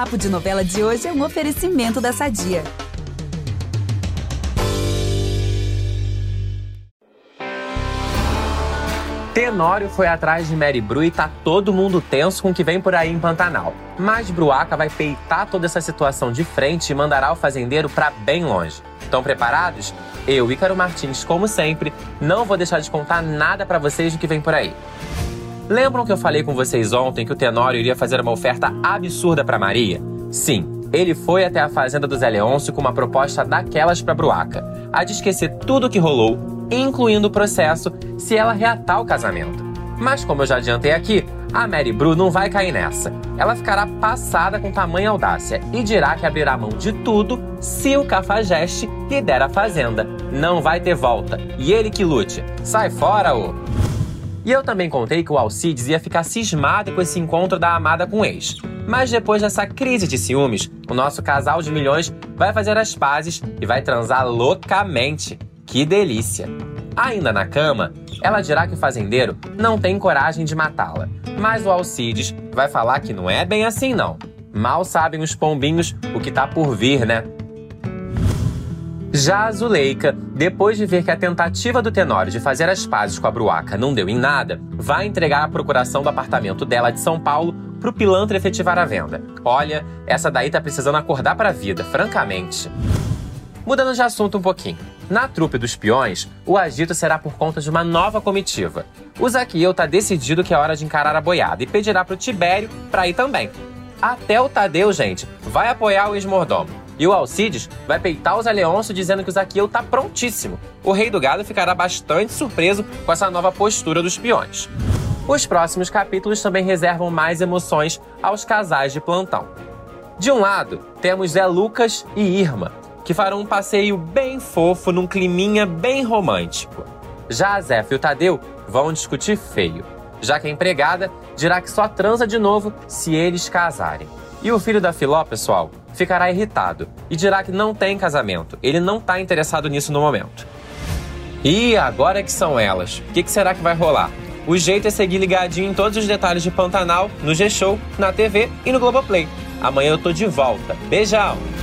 Papo de Novela de hoje é um oferecimento da Sadia. Tenório foi atrás de Mary Bru e tá todo mundo tenso com o que vem por aí em Pantanal. Mas Bruaca vai peitar toda essa situação de frente e mandará o fazendeiro para bem longe. Estão preparados? Eu, Ícaro Martins, como sempre, não vou deixar de contar nada para vocês do que vem por aí. Lembram que eu falei com vocês ontem que o Tenório iria fazer uma oferta absurda para Maria? Sim, ele foi até a fazenda do Zé Leôncio com uma proposta daquelas para Bruaca, a de esquecer tudo o que rolou incluindo o processo, se ela reatar o casamento. Mas como eu já adiantei aqui, a Mary Bru não vai cair nessa. Ela ficará passada com tamanha audácia e dirá que abrirá mão de tudo se o Cafajeste lhe der a fazenda. Não vai ter volta. E ele que lute. Sai fora, ô! E eu também contei que o Alcides ia ficar cismado com esse encontro da amada com o ex. Mas depois dessa crise de ciúmes, o nosso casal de milhões vai fazer as pazes e vai transar loucamente. Que delícia! Ainda na cama, ela dirá que o fazendeiro não tem coragem de matá-la. Mas o Alcides vai falar que não é bem assim, não. Mal sabem os pombinhos o que tá por vir, né? Já a Zuleika, depois de ver que a tentativa do Tenório de fazer as pazes com a Bruaca não deu em nada, vai entregar a procuração do apartamento dela de São Paulo pro pilantra efetivar a venda. Olha, essa daí tá precisando acordar pra vida, francamente. Mudando de assunto um pouquinho. Na trupe dos peões, o agito será por conta de uma nova comitiva. O Zaqueu tá decidido que é hora de encarar a boiada e pedirá pro Tibério para ir também. Até o Tadeu, gente, vai apoiar o ex-mordomo. E o Alcides vai peitar os Aleonso dizendo que o Zaqueu tá prontíssimo. O rei do gado ficará bastante surpreso com essa nova postura dos peões. Os próximos capítulos também reservam mais emoções aos casais de plantão. De um lado, temos Zé Lucas e Irma, que farão um passeio bem fofo num climinha bem romântico. Já a Zé e o Tadeu vão discutir feio, já que a empregada dirá que só transa de novo se eles casarem. E o filho da Filó, pessoal, ficará irritado e dirá que não tem casamento, ele não está interessado nisso no momento. E agora que são elas, o que, que será que vai rolar? O jeito é seguir ligadinho em todos os detalhes de Pantanal, no G-Show, na TV e no Globoplay. Amanhã eu tô de volta. Beijão!